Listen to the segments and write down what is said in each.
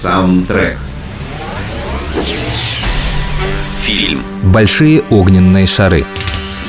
Саундтрек. Фильм. Большие огненные шары.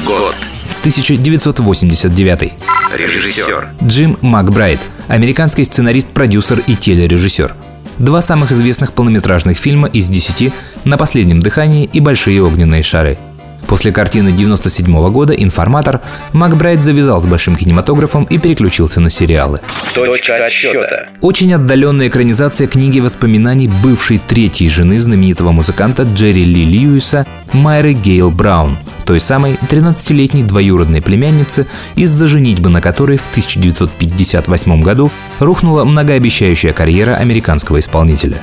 Год. 1989. Режиссер. Джим Макбрайт, американский сценарист, продюсер и телережиссер. Два самых известных полнометражных фильма из десяти «На последнем дыхании» и «Большие огненные шары». После картины 97 года «Информатор» Макбрайт завязал с большим кинематографом и переключился на сериалы. Точка отсчета. Очень отдаленная экранизация книги воспоминаний бывшей третьей жены знаменитого музыканта Джерри Ли Льюиса Майры Гейл Браун, той самой 13-летней двоюродной племянницы, из-за женитьбы на которой в 1958 году рухнула многообещающая карьера американского исполнителя.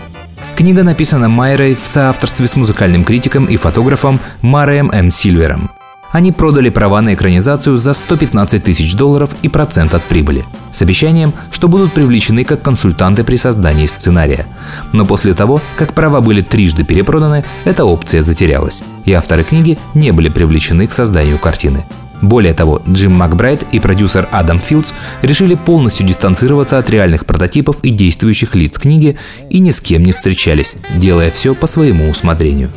Книга написана Майрой в соавторстве с музыкальным критиком и фотографом Мареем М. Сильвером. Они продали права на экранизацию за 115 тысяч долларов и процент от прибыли, с обещанием, что будут привлечены как консультанты при создании сценария. Но после того, как права были трижды перепроданы, эта опция затерялась, и авторы книги не были привлечены к созданию картины. Более того, Джим Макбрайт и продюсер Адам Филдс решили полностью дистанцироваться от реальных прототипов и действующих лиц книги и ни с кем не встречались, делая все по своему усмотрению.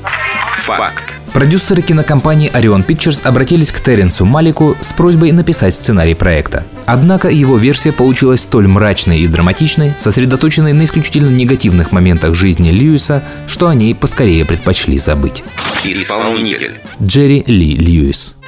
Факт. Продюсеры кинокомпании Orion Pictures обратились к Теренсу Малику с просьбой написать сценарий проекта. Однако его версия получилась столь мрачной и драматичной, сосредоточенной на исключительно негативных моментах жизни Льюиса, что они поскорее предпочли забыть. Исполнитель. Джерри Ли Льюис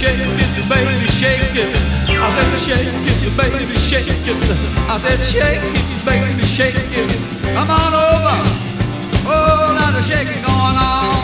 shake it, baby, shake it. I did shake it, baby, shake it. I did shake it, baby, shake it. Come on over. Whole lot of shaking going on.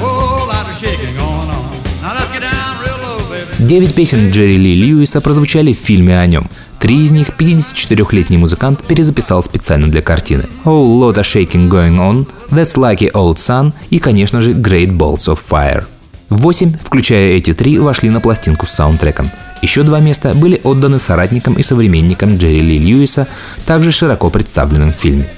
Oh. Девять песен Джерри Ли Льюиса прозвучали в фильме о нем. Три из них 54-летний музыкант перезаписал специально для картины. Oh, lot of shaking going on, That's Lucky Old Sun и, конечно же, Great Balls of Fire. Восемь, включая эти три, вошли на пластинку с саундтреком. Еще два места были отданы соратникам и современникам Джерри Ли Льюиса, также широко представленным в фильме.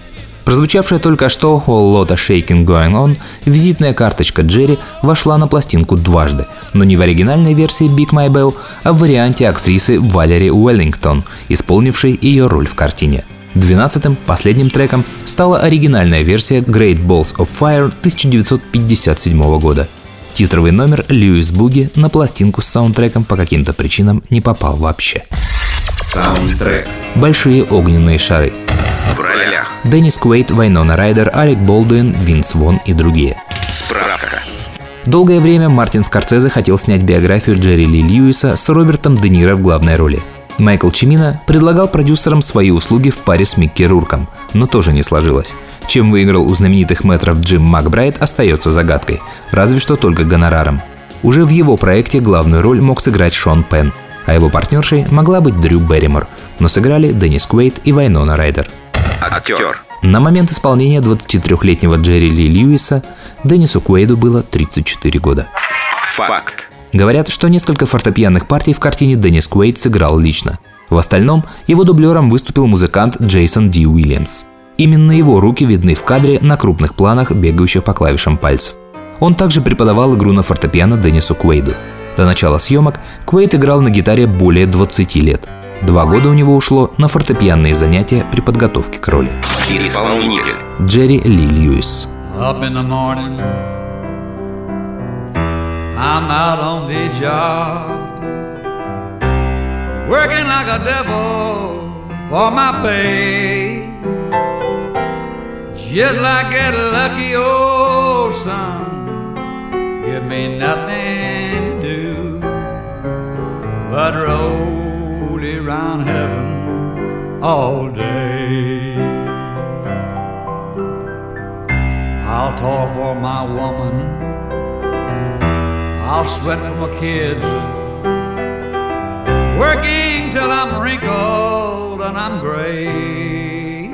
Прозвучавшая только что «Whole Lotta Shaking Going On» визитная карточка Джерри вошла на пластинку дважды, но не в оригинальной версии «Big My Bell», а в варианте актрисы Валери Уэллингтон, исполнившей ее роль в картине. Двенадцатым, последним треком стала оригинальная версия Great Balls of Fire 1957 года. Титровый номер Льюис Буги на пластинку с саундтреком по каким-то причинам не попал вообще. Саундтрек. Большие огненные шары. В ролях. Деннис Куэйт, Вайнона Райдер, Алек Болдуин, Винс Вон и другие. Справка. Долгое время Мартин Скорцезе хотел снять биографию Джерри Ли Льюиса с Робертом Де Ниро в главной роли. Майкл Чимина предлагал продюсерам свои услуги в паре с Микки Рурком, но тоже не сложилось. Чем выиграл у знаменитых метров Джим Макбрайт остается загадкой, разве что только гонораром. Уже в его проекте главную роль мог сыграть Шон Пен, а его партнершей могла быть Дрю Берримор, но сыграли Деннис Куэйт и Вайнона Райдер. Актер. На момент исполнения 23-летнего Джерри Ли Льюиса Деннису Куэйду было 34 года. Факт. Говорят, что несколько фортепианных партий в картине Деннис Куэйд сыграл лично. В остальном его дублером выступил музыкант Джейсон Ди Уильямс. Именно его руки видны в кадре на крупных планах, бегающих по клавишам пальцев. Он также преподавал игру на фортепиано Деннису Куэйду. До начала съемок Куэйд играл на гитаре более 20 лет. Два года у него ушло на фортепианные занятия при подготовке к роли. Исполнитель. Джерри Ли Льюис. Up in the morning, I'm out on the job, working like a devil for my pay. Just like that lucky old sun, give me nothing to do but roll around heaven all day. I'll toil for my woman. I'll sweat for my kids. Working till I'm wrinkled and I'm gray.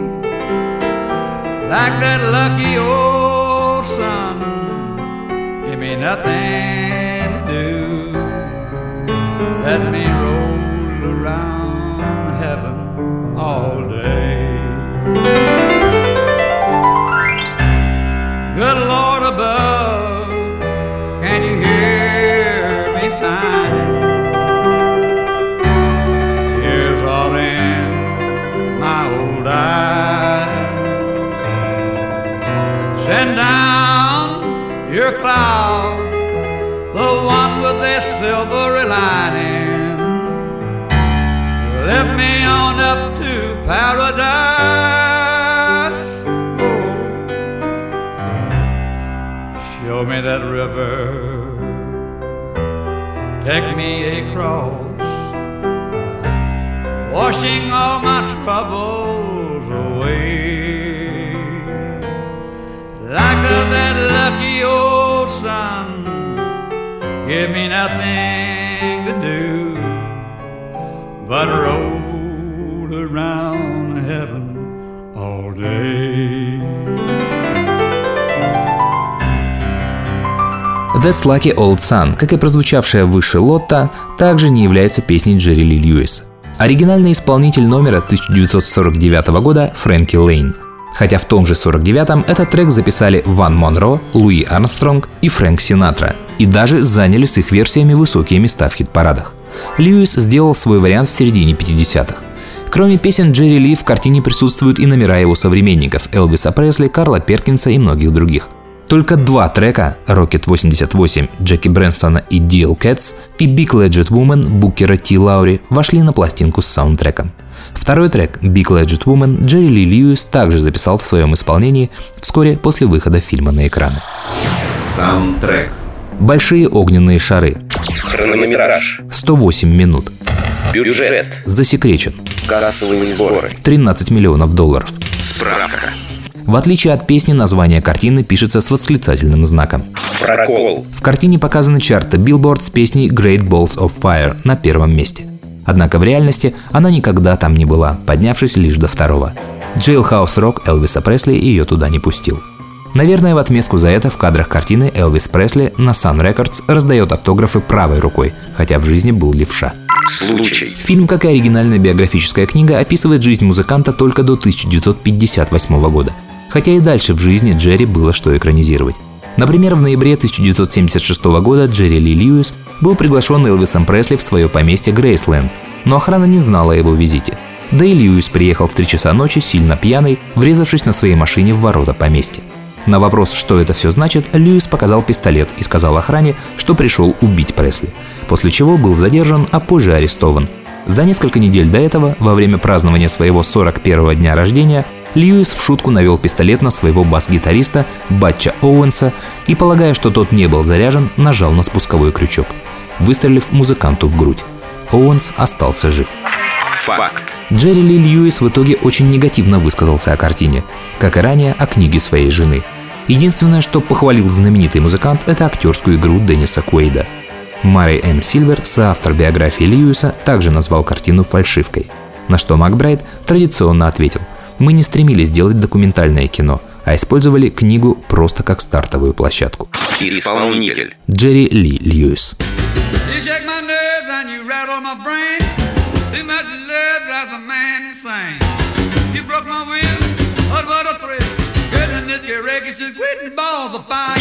Like that lucky old sun. Give me nothing to do. Let me roll your cloud, the one with the silvery lining. Lift me on up to paradise. Oh. Show me that river. Take me across. Washing all my troubles away. Like of that lucky sun. Give me nothing to do but roll around heaven all day. That's Lucky Old Sun, как и прозвучавшая выше Лотта, также не является песней Джерри Ли Льюиса. Оригинальный исполнитель номера 1949 года Фрэнки Лейн. Хотя в том же 49-м этот трек записали Ван Монро, Луи Армстронг и Фрэнк Синатра, и даже заняли с их версиями высокие места в хит-парадах. Льюис сделал свой вариант в середине 50-х. Кроме песен Джерри Ли в картине присутствуют и номера его современников Элвиса Пресли, Карла Перкинса и многих других. Только два трека Rocket 88 Джеки Брэнстона и DL Cats и Big Legend Woman Букера Ти Лаури вошли на пластинку с саундтреком. Второй трек Big Legend Woman Джерри Ли Льюис также записал в своем исполнении вскоре после выхода фильма на экраны. Саундтрек. Большие огненные шары. Хронометраж. 108 минут. Бюджет. Засекречен. Кассовые сборы. 13 миллионов долларов. Справка. В отличие от песни, название картины пишется с восклицательным знаком. Прокол. В картине показаны чарты Billboard с песней Great Balls of Fire на первом месте. Однако в реальности она никогда там не была, поднявшись лишь до второго. Jailhouse Rock Элвиса Пресли ее туда не пустил. Наверное, в отместку за это в кадрах картины Элвис Пресли на Sun Records раздает автографы правой рукой, хотя в жизни был левша. Случай. Фильм, как и оригинальная биографическая книга, описывает жизнь музыканта только до 1958 года. Хотя и дальше в жизни Джерри было что экранизировать. Например, в ноябре 1976 года Джерри Ли Льюис был приглашен Элвисом Пресли в свое поместье Грейсленд, но охрана не знала о его визите. Да и Льюис приехал в 3 часа ночи сильно пьяный, врезавшись на своей машине в ворота поместья. На вопрос, что это все значит, Льюис показал пистолет и сказал охране, что пришел убить Пресли, после чего был задержан, а позже арестован. За несколько недель до этого, во время празднования своего 41-го дня рождения, Льюис в шутку навел пистолет на своего бас-гитариста Батча Оуэнса и, полагая, что тот не был заряжен, нажал на спусковой крючок, выстрелив музыканту в грудь. Оуэнс остался жив. Факт. Джерри Ли Льюис в итоге очень негативно высказался о картине, как и ранее о книге своей жены. Единственное, что похвалил знаменитый музыкант, это актерскую игру Денниса Куэйда. Марри М. Сильвер, соавтор биографии Льюиса, также назвал картину фальшивкой. На что Макбрайт традиционно ответил Мы не стремились делать документальное кино, а использовали книгу просто как стартовую площадку. Исполнитель. Джерри Ли Льюис. You broke my will, what a thrill. Goodness, your wreckage is quitting balls of fire.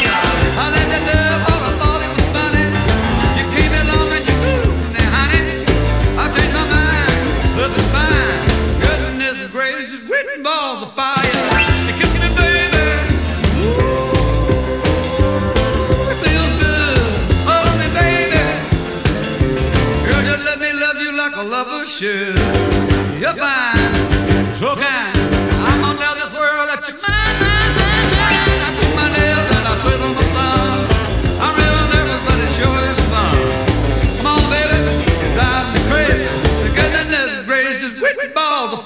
de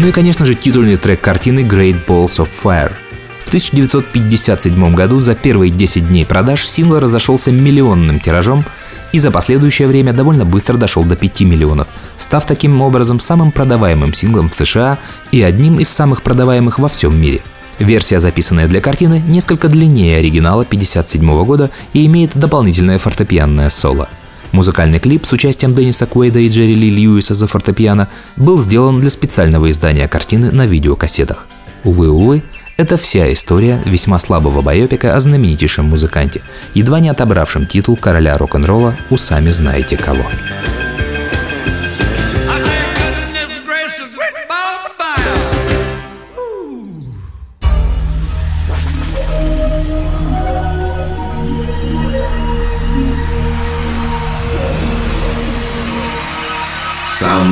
Ну и, конечно же, титульный трек картины Great Balls of Fire. В 1957 году за первые 10 дней продаж сингл разошелся миллионным тиражом и за последующее время довольно быстро дошел до 5 миллионов, став таким образом самым продаваемым синглом в США и одним из самых продаваемых во всем мире. Версия, записанная для картины, несколько длиннее оригинала 1957 года и имеет дополнительное фортепианное соло. Музыкальный клип с участием Денниса Куэйда и Джерри Ли Льюиса за фортепиано был сделан для специального издания картины на видеокассетах. Увы-увы, это вся история весьма слабого байопика о знаменитейшем музыканте, едва не отобравшем титул короля рок-н-ролла у сами знаете кого.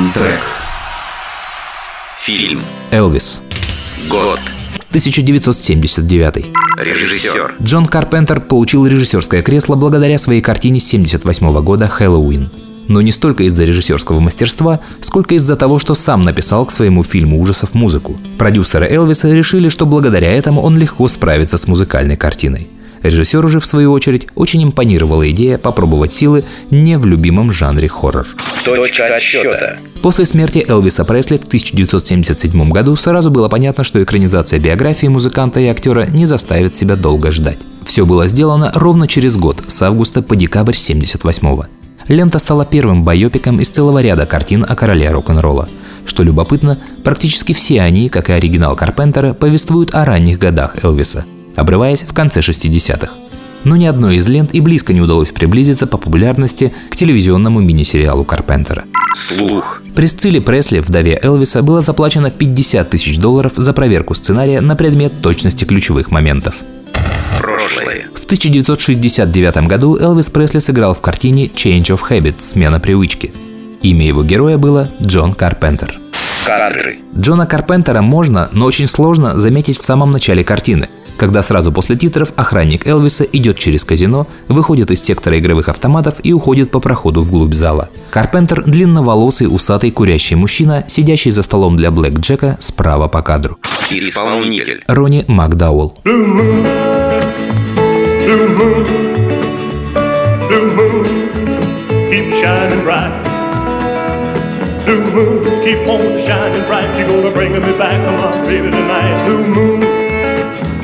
Саундтрек. Фильм. Элвис. Год. 1979. Режиссер. Джон Карпентер получил режиссерское кресло благодаря своей картине 1978 года «Хэллоуин». Но не столько из-за режиссерского мастерства, сколько из-за того, что сам написал к своему фильму ужасов музыку. Продюсеры Элвиса решили, что благодаря этому он легко справится с музыкальной картиной. Режиссеру же, в свою очередь, очень импонировала идея попробовать силы не в любимом жанре хоррор. Точка отсчета. После смерти Элвиса Пресли в 1977 году сразу было понятно, что экранизация биографии музыканта и актера не заставит себя долго ждать. Все было сделано ровно через год, с августа по декабрь 1978 Лента стала первым байопиком из целого ряда картин о короле рок-н-ролла. Что любопытно, практически все они, как и оригинал Карпентера, повествуют о ранних годах Элвиса, обрываясь в конце 60-х. Но ни одной из лент и близко не удалось приблизиться по популярности к телевизионному мини-сериалу Карпентера. Слух. Пресцилле Пресли, вдове Элвиса, было заплачено 50 тысяч долларов за проверку сценария на предмет точности ключевых моментов. Прошлое. В 1969 году Элвис Пресли сыграл в картине «Change of Habits» – «Смена привычки». Имя его героя было Джон Карпентер. Кадры. Джона Карпентера можно, но очень сложно заметить в самом начале картины, когда сразу после титров охранник Элвиса идет через казино, выходит из сектора игровых автоматов и уходит по проходу вглубь зала. Карпентер – длинноволосый, усатый, курящий мужчина, сидящий за столом для Блэк Джека справа по кадру. Исполнитель. Ронни Макдауэлл. Blue moon, blue moon, blue moon, keep shining bright. Blue moon, keep on shining bright. You're gonna bring me back, my baby, tonight. Blue moon,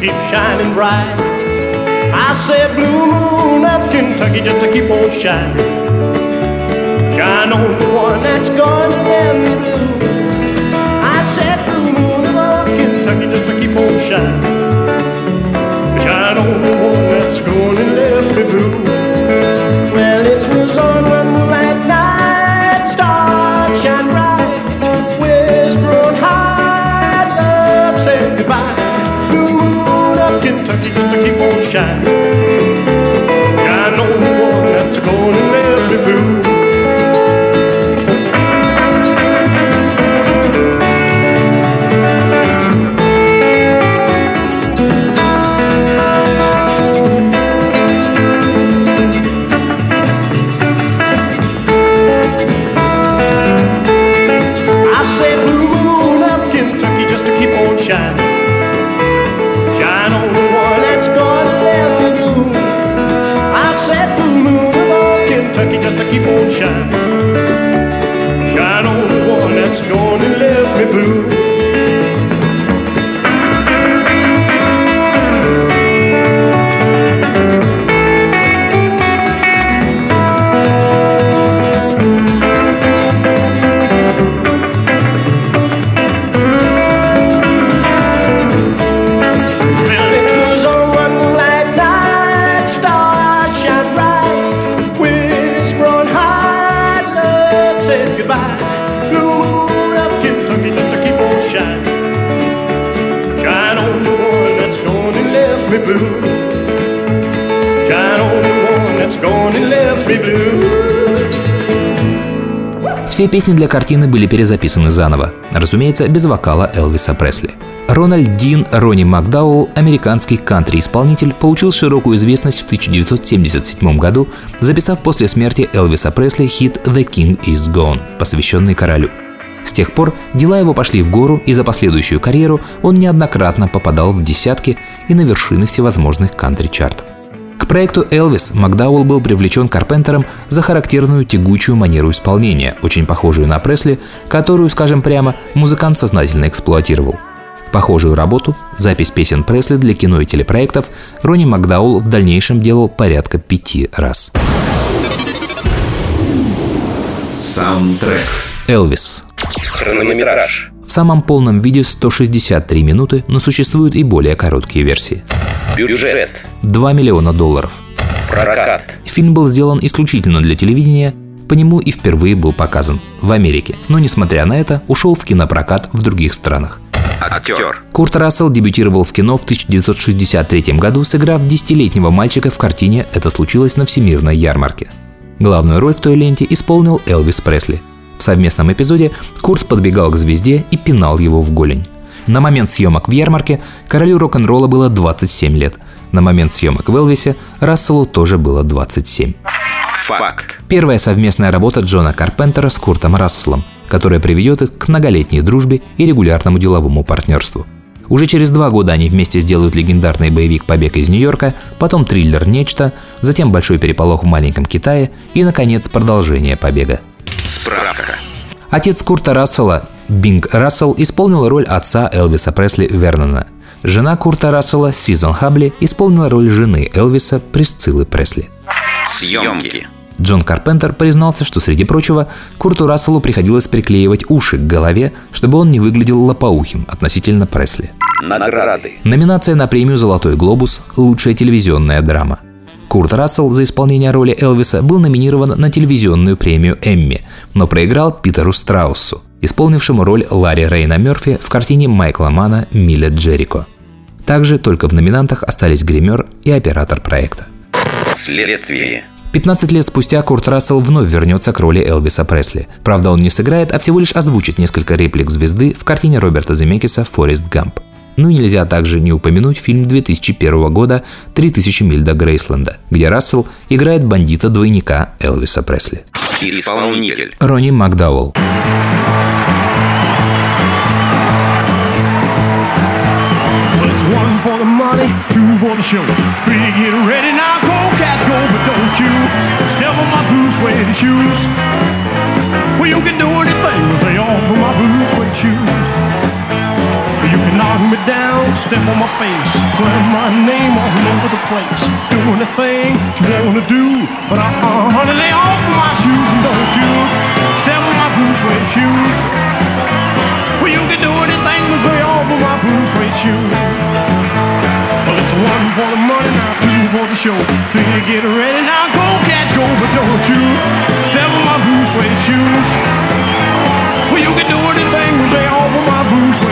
keep shining bright. I said, blue moon of Kentucky, just to keep on shining. Shine on the one that's gonna let me blue. I said, blue moon of Kentucky, just to keep on shining. Shine on the one that's gonna let me blue. sunshine. Shine on the one that's gonna Все песни для картины были перезаписаны заново, разумеется, без вокала Элвиса Пресли. Рональд Дин Ронни Макдауэлл, американский кантри-исполнитель, получил широкую известность в 1977 году, записав после смерти Элвиса Пресли хит «The King is Gone», посвященный королю. С тех пор дела его пошли в гору, и за последующую карьеру он неоднократно попадал в десятки и на вершины всевозможных кантри-чартов. К проекту «Элвис» Макдауэлл был привлечен Карпентером за характерную тягучую манеру исполнения, очень похожую на Пресли, которую, скажем прямо, музыкант сознательно эксплуатировал. Похожую работу, запись песен Пресли для кино и телепроектов, Ронни Макдаул в дальнейшем делал порядка пяти раз. Саундтрек. Элвис. Хронометраж. В самом полном виде 163 минуты, но существуют и более короткие версии. Бюджет. 2 миллиона долларов. Прокат. Фильм был сделан исключительно для телевидения, по нему и впервые был показан в Америке, но несмотря на это ушел в кинопрокат в других странах. Актер. Курт Рассел дебютировал в кино в 1963 году, сыграв десятилетнего мальчика в картине «Это случилось на Всемирной ярмарке». Главную роль в той ленте исполнил Элвис Пресли. В совместном эпизоде Курт подбегал к звезде и пинал его в голень. На момент съемок в ярмарке королю рок-н-ролла было 27 лет. На момент съемок в Элвисе Расселу тоже было 27. Факт. Первая совместная работа Джона Карпентера с Куртом Расселом, которая приведет их к многолетней дружбе и регулярному деловому партнерству. Уже через два года они вместе сделают легендарный боевик «Побег из Нью-Йорка», потом триллер «Нечто», затем «Большой переполох в маленьком Китае» и, наконец, продолжение «Побега». Справка. Отец Курта Рассела, Бинг Рассел, исполнил роль отца Элвиса Пресли Вернона. Жена Курта Рассела, Сизон Хабли, исполнила роль жены Элвиса Присциллы Пресли. Съемки. Джон Карпентер признался, что, среди прочего, Курту Расселу приходилось приклеивать уши к голове, чтобы он не выглядел лопоухим относительно Пресли. Награды. Номинация на премию «Золотой глобус» – лучшая телевизионная драма. Курт Рассел за исполнение роли Элвиса был номинирован на телевизионную премию «Эмми», но проиграл Питеру Страуссу, исполнившему роль Ларри Рейна Мерфи в картине Майкла Мана «Миля Джерико». Также только в номинантах остались гример и оператор проекта. Следствие. 15 лет спустя Курт Рассел вновь вернется к роли Элвиса Пресли. Правда, он не сыграет, а всего лишь озвучит несколько реплик звезды в картине Роберта Земекиса «Форест Гамп». Ну и нельзя также не упомянуть фильм 2001 года «3000 миль до Грейсленда», где Рассел играет бандита-двойника Элвиса Пресли. Исполнитель. Ронни Макдауэлл. Well, it's one for the money, two for the show. Three, get ready now, go, cat, go, but don't you step on my blue suede shoes. Well, you can do anything, say on for my blue suede shoes. Me down, step on my face, slam my name all over the place. Do anything you wanna do, but uh-uh, honey, lay off my shoes and don't you step on my blue suede shoes. Well, you can do anything to say off of my blue suede shoes. Well, it's one for the money, now two for the show. Three, get ready, now go, cat, go, but don't you step on my blue suede shoes. Well, you can do anything to say off of my blue suede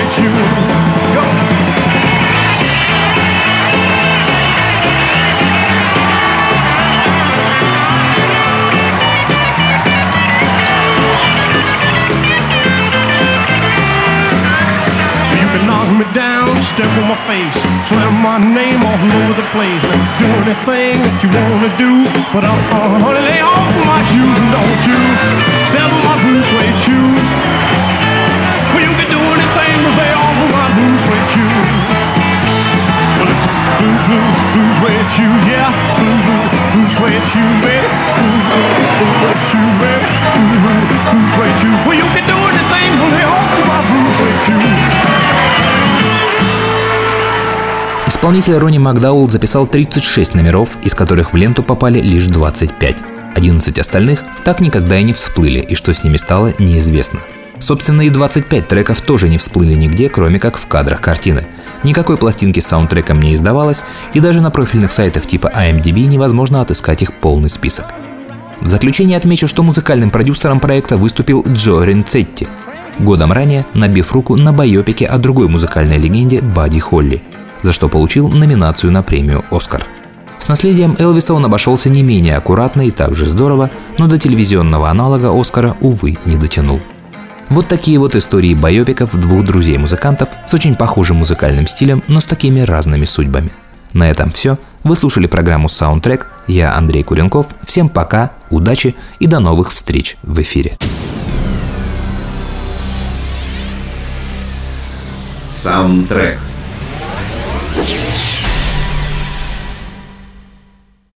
step on my face. Slam my name all over the place. Do anything that you wanna do. But uh, uh honey, lay off my shoes and don't you step on my boots, suede shoes. Исполнитель Ронни Макдауэлл записал 36 номеров, из которых в ленту попали лишь 25. 11 остальных так никогда и не всплыли, и что с ними стало, неизвестно. Собственно, и 25 треков тоже не всплыли нигде, кроме как в кадрах картины. Никакой пластинки с саундтреком не издавалось, и даже на профильных сайтах типа IMDb невозможно отыскать их полный список. В заключение отмечу, что музыкальным продюсером проекта выступил Джо Ренцетти, годом ранее набив руку на байопике о другой музыкальной легенде Бадди Холли, за что получил номинацию на премию «Оскар». С наследием Элвиса он обошелся не менее аккуратно и также здорово, но до телевизионного аналога Оскара, увы, не дотянул. Вот такие вот истории байопиков двух друзей-музыкантов с очень похожим музыкальным стилем, но с такими разными судьбами. На этом все. Вы слушали программу Soundtrack. Я Андрей Куренков. Всем пока, удачи и до новых встреч в эфире. Саундтрек.